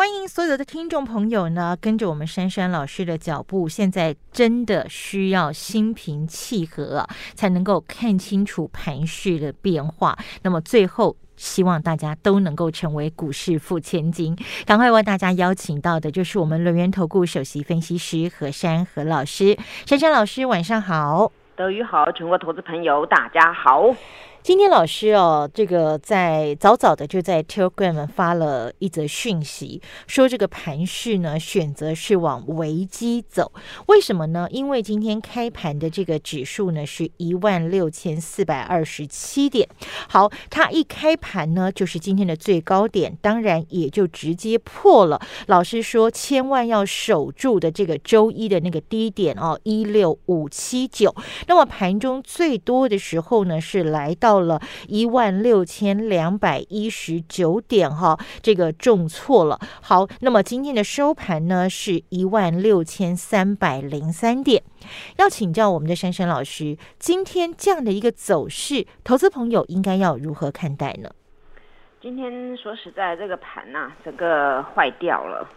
欢迎所有的听众朋友呢，跟着我们珊珊老师的脚步，现在真的需要心平气和，才能够看清楚盘势的变化。那么最后，希望大家都能够成为股市富千金。赶快为大家邀请到的就是我们轮源投顾首席分析师何珊何老师。珊珊老师，晚上好。德语好，全国投资朋友大家好。今天老师哦，这个在早早的就在 Telegram 发了一则讯息，说这个盘势呢选择是往危机走。为什么呢？因为今天开盘的这个指数呢是一万六千四百二十七点。好，它一开盘呢就是今天的最高点，当然也就直接破了。老师说，千万要守住的这个周一的那个低点哦，一六五七九。那么盘中最多的时候呢是来到。到了一万六千两百一十九点，哈，这个重挫了。好，那么今天的收盘呢是一万六千三百零三点。要请教我们的珊珊老师，今天这样的一个走势，投资朋友应该要如何看待呢？今天说实在，这个盘呐，整个坏掉了。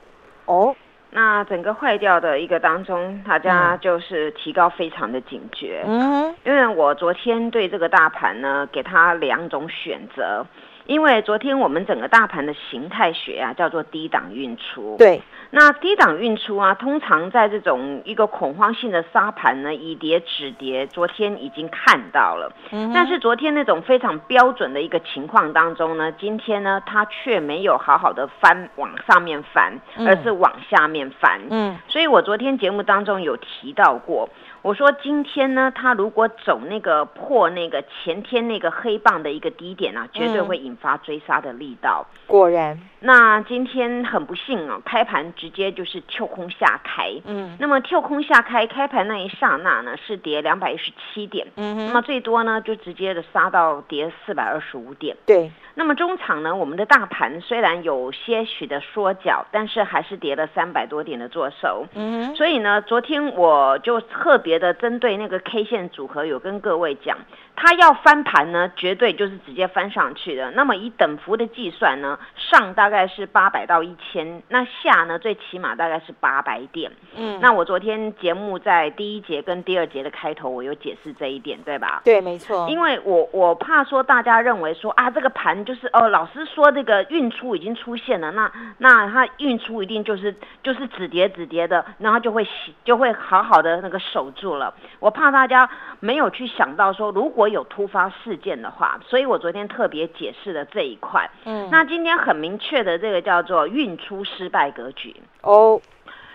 哦。那整个坏掉的一个当中，大家就是提高非常的警觉。嗯，因为我昨天对这个大盘呢，给他两种选择。因为昨天我们整个大盘的形态学啊，叫做低档运出。对，那低档运出啊，通常在这种一个恐慌性的杀盘呢，以跌止跌，昨天已经看到了。嗯。但是昨天那种非常标准的一个情况当中呢，今天呢，它却没有好好的翻往上面翻，而是往下面翻。嗯。所以我昨天节目当中有提到过。我说今天呢，它如果走那个破那个前天那个黑棒的一个低点啊，绝对会引发追杀的力道。果然，那今天很不幸啊，开盘直接就是跳空下开。嗯，那么跳空下开，开盘那一刹那呢，是跌两百一十七点。嗯，那么最多呢，就直接的杀到跌四百二十五点。对。那么中场呢，我们的大盘虽然有些许的缩脚，但是还是跌了三百多点的做手。嗯，所以呢，昨天我就特别的针对那个 K 线组合，有跟各位讲，它要翻盘呢，绝对就是直接翻上去的。那么以等幅的计算呢，上大概是八百到一千，那下呢，最起码大概是八百点。嗯，那我昨天节目在第一节跟第二节的开头，我有解释这一点，对吧？对，没错。因为我我怕说大家认为说啊，这个盘。就是哦，老师说这个运出已经出现了，那那它运出一定就是就是止跌止跌的，然后就会就会好好的那个守住了。我怕大家没有去想到说如果有突发事件的话，所以我昨天特别解释了这一块。嗯，那今天很明确的这个叫做运出失败格局哦。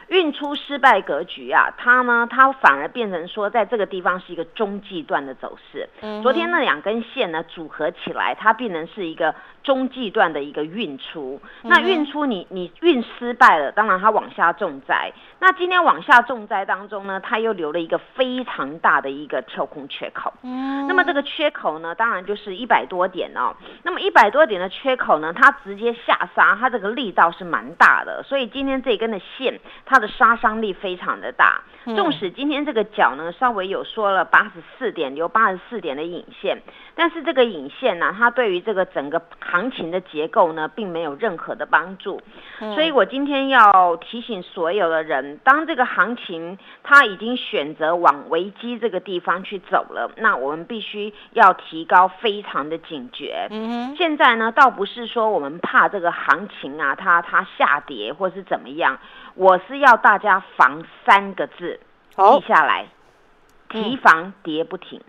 运出失败格局啊，它呢，它反而变成说，在这个地方是一个中继段的走势。嗯，昨天那两根线呢，组合起来，它变成是一个。中继段的一个运出，那运出你你运失败了，当然它往下重灾。那今天往下重灾当中呢，它又留了一个非常大的一个跳空缺口。嗯，那么这个缺口呢，当然就是一百多点哦。那么一百多点的缺口呢，它直接下杀，它这个力道是蛮大的。所以今天这根的线，它的杀伤力非常的大。纵使今天这个脚呢，稍微有缩了八十四点，留八十四点的影线，但是这个影线呢，它对于这个整个行情的结构呢，并没有任何的帮助。所以我今天要提醒所有的人，当这个行情它已经选择往危机这个地方去走了，那我们必须要提高非常的警觉。嗯现在呢，倒不是说我们怕这个行情啊，它它下跌或是怎么样。我是要大家防三个字，记下来，提防跌不停，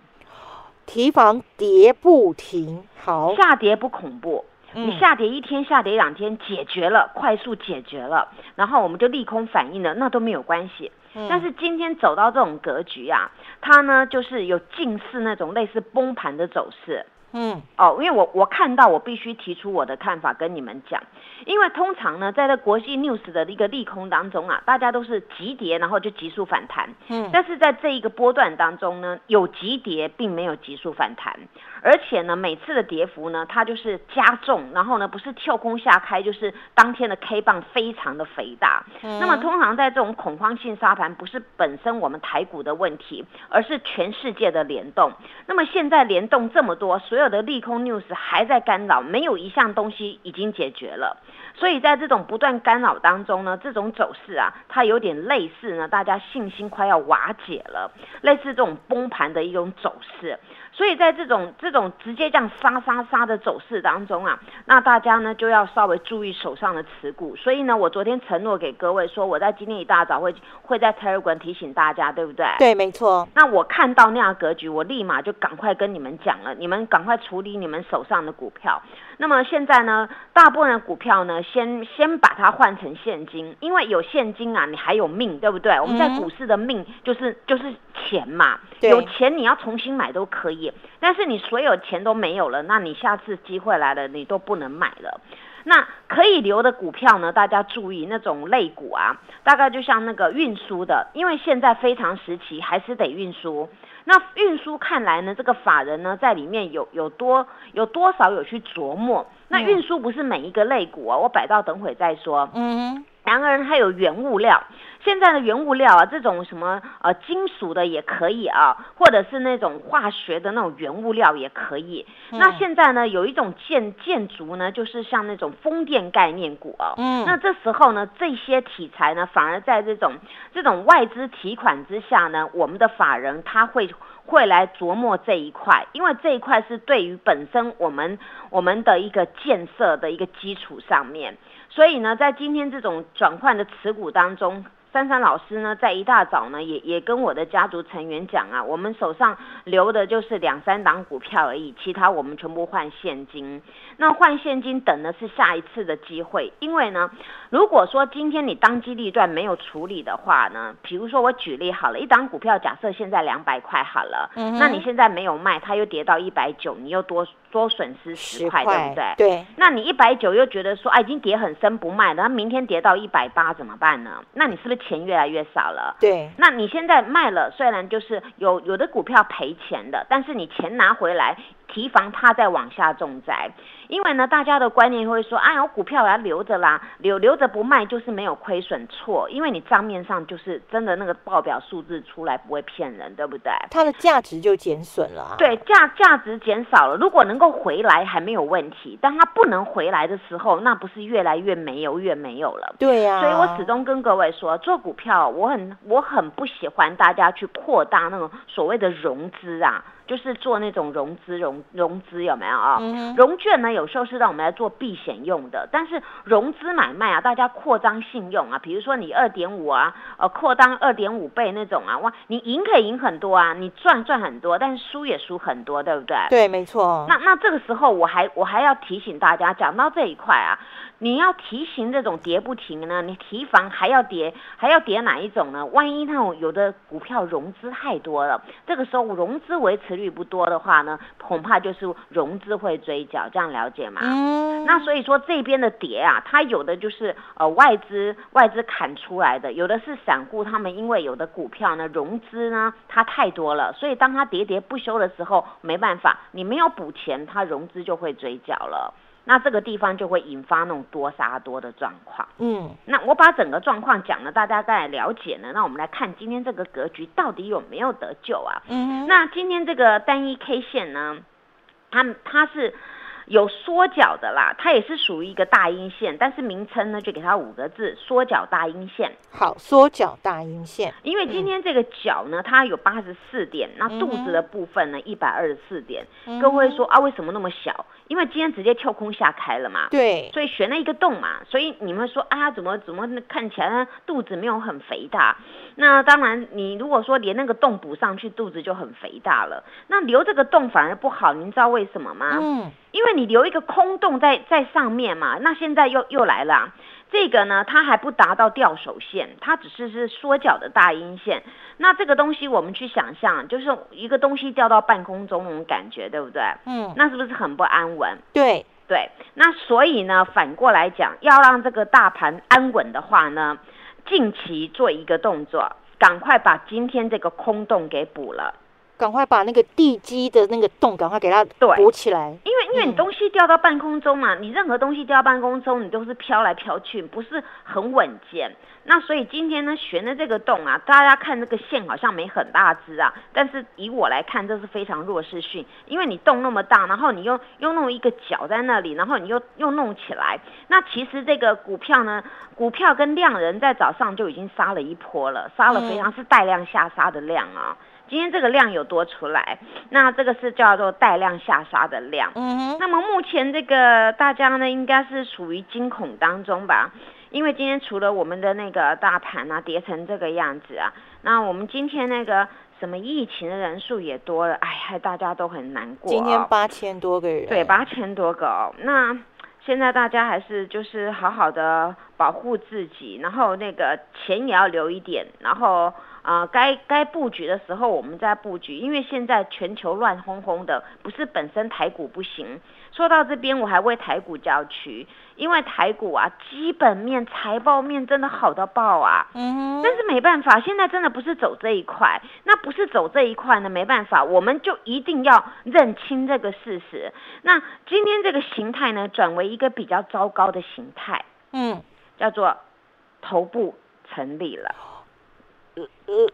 提防跌不停。好，下跌不恐怖，你下跌一天、下跌两天解决了，快速解决了，然后我们就利空反应了，那都没有关系。但是今天走到这种格局啊，它呢就是有近似那种类似崩盘的走势。嗯，哦，因为我我看到，我必须提出我的看法跟你们讲。因为通常呢，在这国际 news 的一个利空当中啊，大家都是急跌，然后就急速反弹。嗯，但是在这一个波段当中呢，有急跌，并没有急速反弹。而且呢，每次的跌幅呢，它就是加重，然后呢，不是跳空下开，就是当天的 K 棒非常的肥大。嗯那么通常在这种恐慌性杀盘，不是本身我们台股的问题，而是全世界的联动。那么现在联动这么多，所所有的利空 news 还在干扰，没有一项东西已经解决了。所以在这种不断干扰当中呢，这种走势啊，它有点类似呢，大家信心快要瓦解了，类似这种崩盘的一种走势。所以在这种这种直接这样杀杀杀的走势当中啊，那大家呢就要稍微注意手上的持股。所以呢，我昨天承诺给各位说，我在今天一大早会会在 Telegram 提醒大家，对不对？对，没错。那我看到那样格局，我立马就赶快跟你们讲了，你们赶快处理你们手上的股票。那么现在呢，大部分的股票呢，先先把它换成现金，因为有现金啊，你还有命，对不对？我们在股市的命就是就是钱嘛，有钱你要重新买都可以，但是你所有钱都没有了，那你下次机会来了，你都不能买了。那可以留的股票呢？大家注意那种类股啊，大概就像那个运输的，因为现在非常时期，还是得运输。那运输看来呢，这个法人呢在里面有有多有多少有去琢磨？那运输不是每一个类股啊，我摆到等会再说。嗯。然而还有原物料，现在的原物料啊，这种什么呃金属的也可以啊，或者是那种化学的那种原物料也可以。那现在呢，有一种建建筑呢，就是像那种风电概念股啊。嗯。那这时候呢，这些题材呢，反而在这种这种外资提款之下呢，我们的法人他会会来琢磨这一块，因为这一块是对于本身我们我们的一个建设的一个基础上面。所以呢，在今天这种转换的持股当中。珊珊老师呢，在一大早呢，也也跟我的家族成员讲啊，我们手上留的就是两三档股票而已，其他我们全部换现金。那换现金等的是下一次的机会，因为呢，如果说今天你当机立断没有处理的话呢，比如说我举例好了，一档股票假设现在两百块好了，那你现在没有卖，它又跌到一百九，你又多多损失十块，对不对？对。那你一百九又觉得说啊，已经跌很深不卖了，那明天跌到一百八怎么办呢？那你是不是？钱越来越少了，对。那你现在卖了，虽然就是有有的股票赔钱的，但是你钱拿回来。提防它再往下重灾，因为呢，大家的观念会说，哎，我股票我要留着啦，留留着不卖就是没有亏损，错，因为你账面上就是真的那个报表数字出来不会骗人，对不对？它的价值就减损了，对，价价值减少了，如果能够回来还没有问题，但它不能回来的时候，那不是越来越没有越没有了？对呀，所以我始终跟各位说，做股票我很我很不喜欢大家去扩大那种所谓的融资啊。就是做那种融资融融资有没有啊？融券呢，有时候是让我们来做避险用的，但是融资买卖啊，大家扩张信用啊，比如说你二点五啊，呃，扩张二点五倍那种啊，哇，你赢可以赢很多啊，你赚赚很多，但是输也输很多，对不对？对，没错。那那这个时候我还我还要提醒大家，讲到这一块啊。你要提醒这种跌不停呢？你提防还要跌，还要跌哪一种呢？万一那种有的股票融资太多了，这个时候融资维持率不多的话呢，恐怕就是融资会追缴，这样了解吗？嗯。那所以说这边的跌啊，它有的就是呃外资外资砍出来的，有的是散户他们因为有的股票呢融资呢它太多了，所以当它喋喋不休的时候，没办法，你没有补钱，它融资就会追缴了。那这个地方就会引发那种多杀多的状况。嗯，那我把整个状况讲了，大家概了解呢。那我们来看今天这个格局到底有没有得救啊？嗯，那今天这个单一 K 线呢，它它是。有缩脚的啦，它也是属于一个大阴线，但是名称呢就给它五个字：缩脚大阴线。好，缩脚大阴线。因为今天这个脚呢，它有八十四点，那肚子的部分呢一百二十四点。各位说啊，为什么那么小？因为今天直接跳空下开了嘛。对。所以悬了一个洞嘛，所以你们说啊，怎么怎么看起来肚子没有很肥大？那当然，你如果说连那个洞补上去，肚子就很肥大了。那留这个洞反而不好，您知道为什么吗？嗯。因为你留一个空洞在在上面嘛，那现在又又来了，这个呢，它还不达到吊手线，它只是是缩脚的大阴线。那这个东西我们去想象，就是一个东西掉到半空中那种感觉，对不对？嗯，那是不是很不安稳？对，对，那所以呢，反过来讲，要让这个大盘安稳的话呢，近期做一个动作，赶快把今天这个空洞给补了。赶快把那个地基的那个洞赶快给它补起来。因为因为你嗯东西掉到半空中嘛，你任何东西掉到半空中，你都是飘来飘去，不是很稳健。那所以今天呢，悬的这个洞啊，大家看这个线好像没很大只啊，但是以我来看，这是非常弱势讯，因为你洞那么大，然后你又又弄一个角在那里，然后你又又弄起来，那其实这个股票呢，股票跟量人在早上就已经杀了一波了，杀了非常是带量下杀的量啊。今天这个量有多出来？那这个是叫做带量下杀的量。嗯哼，那么目前这个大家呢，应该是属于惊恐当中吧？因为今天除了我们的那个大盘啊跌成这个样子啊，那我们今天那个什么疫情的人数也多了，哎，害大家都很难过、哦。今天八千多个人，对，八千多个哦。那现在大家还是就是好好的保护自己，然后那个钱也要留一点，然后啊、呃该该布局的时候我们再布局，因为现在全球乱哄哄的，不是本身台股不行。说到这边，我还为台股叫屈，因为台股啊基本面、财报面真的好到爆啊。嗯哼，但是没办法，现在真的不是走这一块，那不是走这一块呢，没办法，我们就一定要认清这个事实。那今天这个形态呢，转为一个比较糟糕的形态，嗯，叫做头部成立了，呃，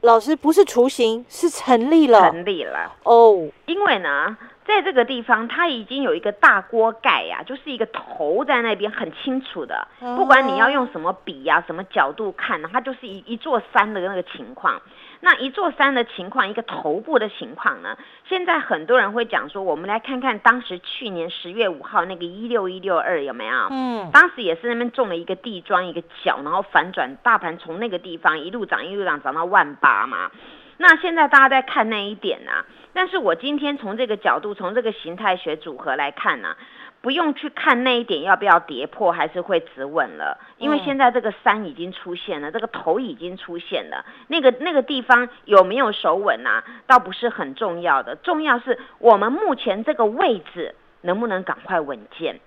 老师不是雏形，是成立了成立了。哦，因为呢，在这个地方，它已经有一个大锅盖呀、就是一个头在那边，很清楚的。嗯不管你要用什么笔呀、什么角度看呢，它就是一一座山的那个情况。那一座山的情况，一个头部的情况呢，现在很多人会讲说，我们来看看当时去年十月五号那个一六一六二有没有？嗯，当时也是那边中了一个地桩一个角，然后反转大盘从那个地方一路涨一路涨涨到万八嘛。那现在大家在看那一点啊，但是我今天从这个角度，从这个形态学组合来看呢、不用去看那一点要不要跌破，还是会止稳了，因为嗯现在这个山已经出现了，这个头已经出现了，那个那个地方有没有守稳啊，倒不是很重要的，重要是我们目前这个位置能不能赶快稳健。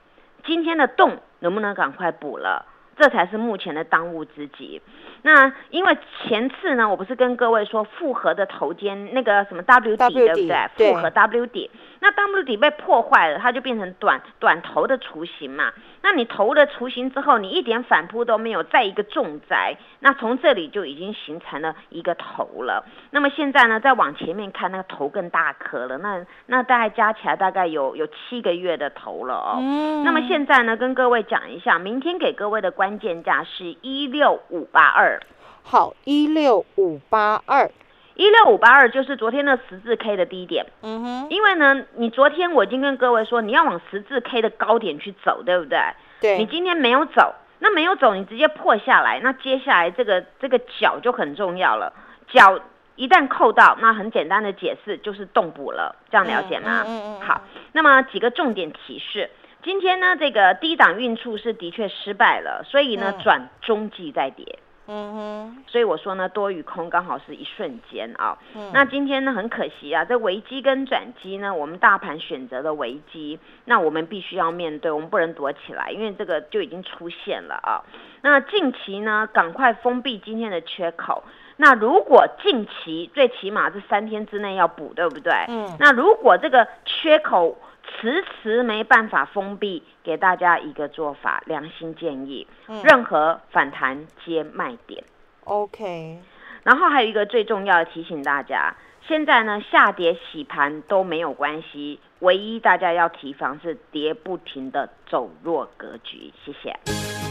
今天的洞能不能赶快补了？这才是目前的当务之急。那因为前次呢，我不是跟各位说复合的头肩那个什么 W 底对不？对复合 W 底，那 W 底被破坏了，它就变成短短头的雏形嘛。那你头的雏形之后，你一点反扑都没有，再一个重灾，那从这里就已经形成了一个头了。那么现在呢，再往前面看，那个头更大颗了，那那大概加起来大概有有七个月的头了哦。嗯那么现在呢，跟各位讲一下，明天给各位的关键价是一六五八二，好，一六五八二，一六五八二就是昨天的十字 K 的低点。嗯哼，因为呢，你昨天我已经跟各位说，你要往十字 K 的高点去走，对不对？对你，今天没有走，那没有走，你直接破下来，那接下来这个这个脚就很重要了。脚一旦扣到，那很简单的解释就是动补了，这样了解吗？嗯嗯嗯嗯好，那么几个重点提示。今天呢，这个低档运出是的确失败了，所以呢嗯转中继再跌，嗯哼，所以我说呢多与空刚好是一瞬间啊。嗯那今天呢，很可惜啊，这危机跟转机呢，我们大盘选择了危机，那我们必须要面对，我们不能躲起来，因为这个就已经出现了啊。那近期呢，赶快封闭今天的缺口。那如果近期最起码是三天之内要补，对不对？嗯那如果这个缺口迟迟没办法封闭，给大家一个做法，良心建议，嗯任何反弹皆卖点。，OK，然后还有一个最重要的提醒大家，现在呢下跌洗盘都没有关系，唯一大家要提防是跌不停的走弱格局。谢谢。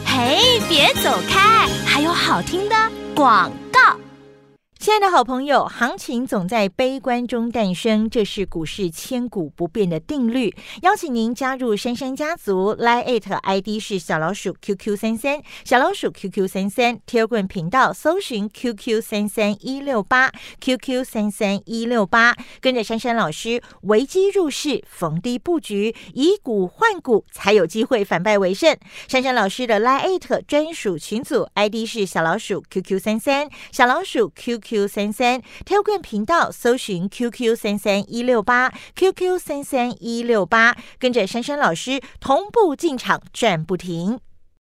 嘿，别走开，还有好听的广告。亲爱的好朋友，行情总在悲观中诞生，这是股市千古不变的定律。邀请您加入珊珊家族，Line at ID 是小老鼠 QQ 三三，小老鼠 QQ 三三，Telegram 频道搜寻 QQ 三三一六八，QQ 三三一六八，跟着珊珊老师，危机入市，逢低布局，以股换股，才有机会反败为胜。珊珊老师的 Line at 专属群组 ID 是小老鼠 QQ 三三，小老鼠 QQ。Q 三三 Telegram 频道搜寻 QQ 三三一六八 QQ 三三一六八，跟着珊珊老师同步进场赚不停。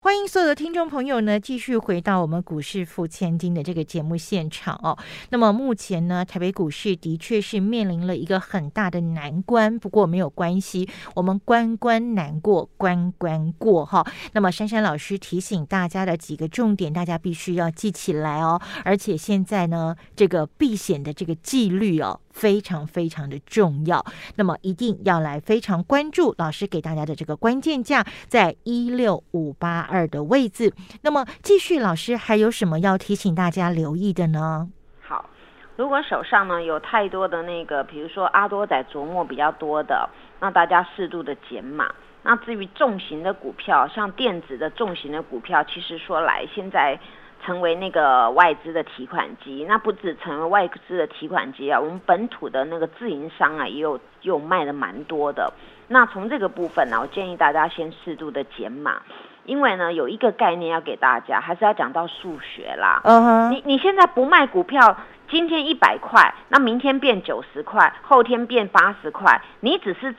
欢迎所有的听众朋友呢，继续回到我们股市付千金的这个节目现场哦。那么目前呢，台北股市的确是面临了一个很大的难关，不过没有关系，我们关关难过关关过哈。那么珊珊老师提醒大家的几个重点，大家必须要记起来哦。而且现在呢，这个避险的这个纪律哦。非常非常的重要，那么一定要来非常关注老师给大家的这个关键价，在一六五八二的位置。那么继续，老师还有什么要提醒大家留意的呢？好，如果手上呢有太多的那个，比如说阿多仔琢磨比较多的，那大家适度的减码。那至于重型的股票，像电子的重型的股票，其实说来现在。成为那个外资的提款机，那不止成为外资的提款机啊，我们本土的那个自营商啊，也有有卖的蛮多的。那从这个部分呢，我建议大家先适度的减码，因为呢，有一个概念要给大家，还是要讲到数学啦。嗯哼。你你现在不卖股票，今天一百块，那明天变九十块，后天变八十块，你只是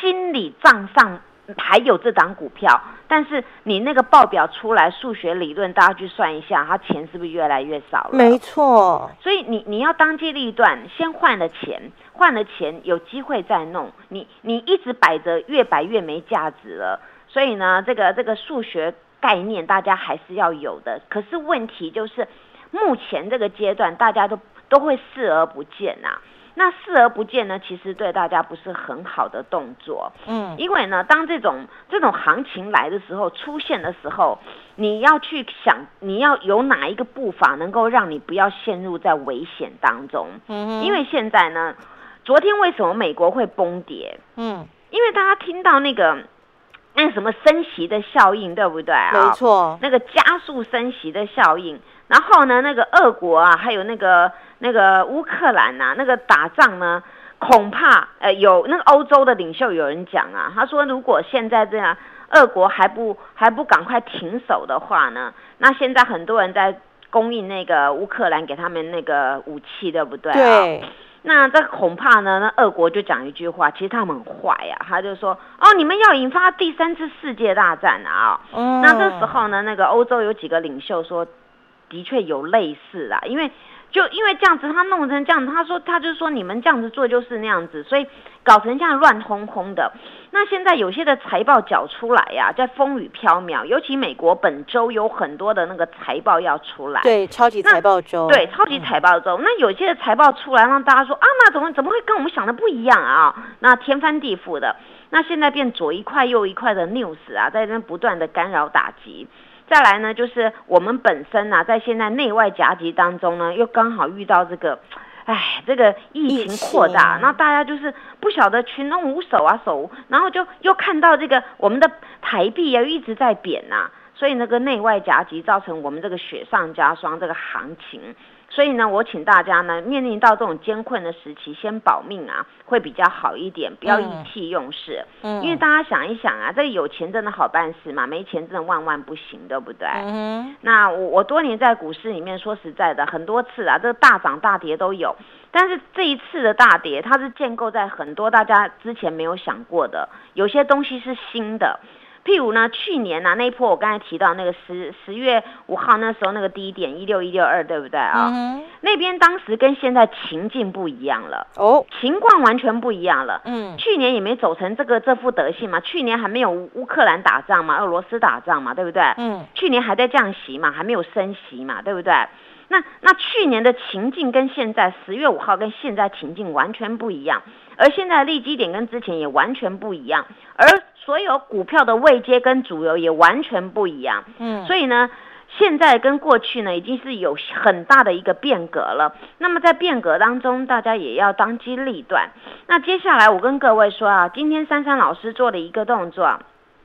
心理账上。还有这档股票，但是你那个报表出来，数学理论大家去算一下，它钱是不是越来越少了？没错。所以你你要当机立断，先换了钱，换了钱有机会再弄。你你一直摆着，越摆越没价值了。所以呢，这个这个数学概念大家还是要有的。可是问题就是，目前这个阶段大家都都会视而不见呐。那视而不见呢，其实对大家不是很好的动作。嗯，因为呢，当这种这种行情来的时候，出现的时候，你要去想，你要有哪一个步伐能够让你不要陷入在危险当中。嗯，因为现在呢，昨天为什么美国会崩跌？嗯，因为大家听到那个那什么升息的效应，对不对啊？没错，那个加速升息的效应。然后呢，那个俄国啊，还有那个。那个乌克兰呐，那个打仗呢，恐怕呃有那个欧洲的领袖有人讲啊，他说如果现在这样，俄国还不还不赶快停手的话呢，那现在很多人在供应那个乌克兰给他们那个武器，对不对？对。那这恐怕呢，那俄国就讲一句话，其实他们很坏呀，他就说哦，你们要引发第三次世界大战啊！哦。那这时候呢，那个欧洲有几个领袖说，的确有类似啊，因为。就因为这样子，他弄成这样子，他说他就说你们这样子做就是那样子，所以搞成这样乱哄哄的。那现在有些的财报缴出来呀，在风雨飘渺，尤其美国本周有很多的那个财报要出来，对，超级财报周，对，超级财报周。那有些的财报出来，让大家说啊，那怎么怎么会跟我们想的不一样啊？那天翻地覆的。那现在变左一块右一块的 news 啊，在这边不断的干扰打击。再来呢，就是我们本身呢，在现在内外夹击当中呢，又刚好遇到这个，哎，这个疫情扩大，那大家就是不晓得群龙无首啊，手，然后就又看到这个我们的台币啊一直在贬呐，所以那个内外夹击造成我们这个雪上加霜这个行情。所以呢，我请大家呢，面临到这种艰困的时期，先保命啊，会比较好一点，不要意气用事。嗯，因为大家想一想啊，这个有钱真的好办事嘛，没钱真的万万不行，对不对？嗯。那我我多年在股市里面，说实在的，很多次啊，这个大涨大跌都有，但是这一次的大跌，它是建构在很多大家之前没有想过的，有些东西是新的。譬如呢，去年呢那一波我刚才提到那个十十月五号那时候那个低点一六一六二，对不对啊？那边当时跟现在情境不一样了哦，情况完全不一样了。嗯，去年也没走成这个这副德性嘛，去年还没有乌克兰打仗嘛，俄罗斯打仗嘛，对不对？嗯，去年还在降息嘛，还没有升息嘛，对不对？那那去年的情境跟现在十月五号跟现在情境完全不一样，而现在的利基点跟之前也完全不一样，而。所有股票的位阶跟主流也完全不一样，嗯，所以呢，现在跟过去呢，已经是有很大的一个变革了。那么在变革当中，大家也要当机立断。那接下来我跟各位说啊，今天珊珊老师做的一个动作，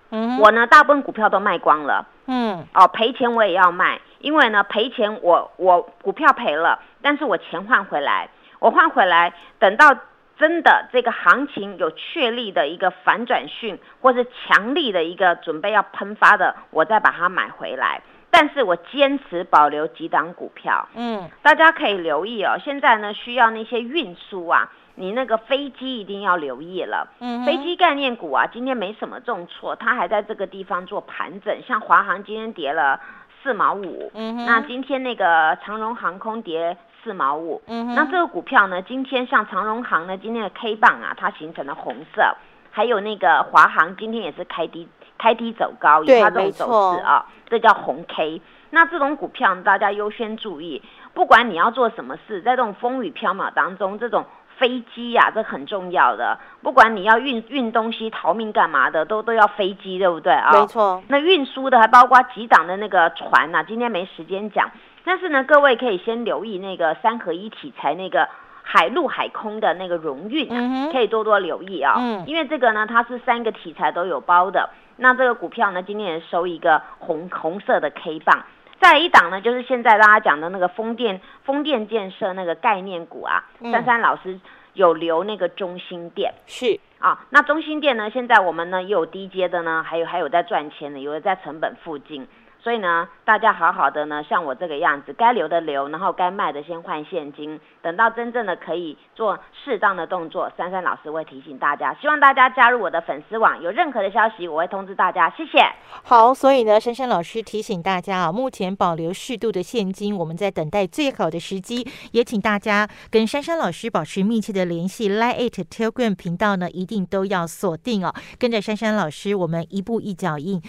嗯我呢大部分股票都卖光了。嗯哦，赔钱我也要卖，因为呢赔钱我我股票赔了，但是我钱换回来，我换回来，等到真的这个行情有确立的一个反转讯，或是强力的一个准备要喷发的，我再把它买回来。但是我坚持保留几档股票，嗯大家可以留意哦。现在呢需要那些运输啊，你那个飞机一定要留意了。嗯哼，飞机概念股啊，今天没什么重挫，它还在这个地方做盘整。像华航今天跌了四毛五，嗯哼那今天那个长荣航空跌四毛五，嗯那这个股票呢，今天像长荣行呢，今天的 K 棒啊，它形成了红色，还有那个华航今天也是开低开低走高，以对它这种走势啊，这叫红 K。那这种股票大家优先注意，不管你要做什么事，在这种风雨飘渺当中，这种飞机呀、这很重要的。不管你要运运东西、逃命干嘛的，都都要飞机，对不对啊？没错，那运输的还包括几档的那个船呐、今天没时间讲，但是呢，各位可以先留意那个三合一体材那个海陆海空的那个荣运、啊，嗯哼可以多多留意啊、嗯因为这个呢，它是三个题材都有包的。那这个股票呢，今天也收一个红红色的 K 棒。再一档呢，就是现在大家讲的那个风电风电建设那个概念股啊，嗯珊珊老师有留那个中心店。是啊，那中心店呢？现在我们呢也有低阶的呢，还有还有在赚钱的，有的在成本附近。所以呢，大家好好的呢，像我这个样子，该留的留，然后该卖的先换现金，等到真正的可以做适当的动作，珊珊老师会提醒大家。希望大家加入我的粉丝网，有任何的消息我会通知大家。谢谢。好，所以呢，珊珊老师提醒大家啊，目前保留适度的现金，我们在等待最好的时机，也请大家跟珊珊老师保持密切的联系。Line It Telegram 频道呢，一定都要锁定哦，跟着珊珊老师，我们一步一脚印。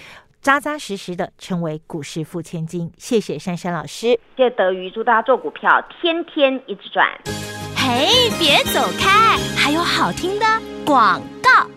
扎扎实实的成为股市富千金，谢谢珊珊老师。谢谢德瑜，祝大家做股票天天一直赚。嘿，别走开，还有好听的广告。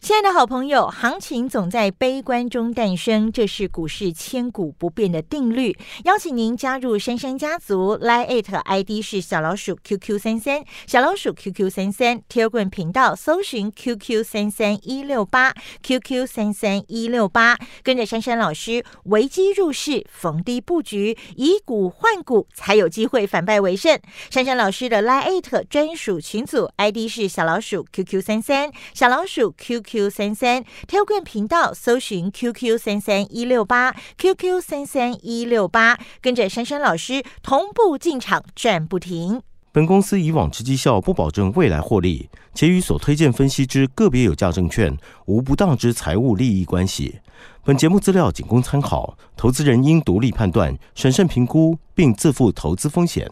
亲爱的好朋友，行情总在悲观中诞生，这是股市千古不变的定律。邀请您加入珊珊家族，Line it ID 是小老鼠 QQ 三三，小老鼠 QQ 三三，Telegram 频道搜寻 QQ 三三一六八，QQ 三三一六八，跟着珊珊老师危机入市，逢低布局，以股换股，才有机会反败为胜。珊珊老师的 Line it 专属群组 ID 是小老鼠 QQ 三三，小老鼠 QQ Q 三三，Telegram 频道搜寻 QQ 三三一六八，QQ 三三一六八，跟着珊珊老师同步进场赚不停。本公司以往之绩效不保证未来获利，且与所推荐分析之个别有价证券无不当之财务利益关系。本节目资料仅供参考，投资人应独立判断、审慎评估，并自负投资风险。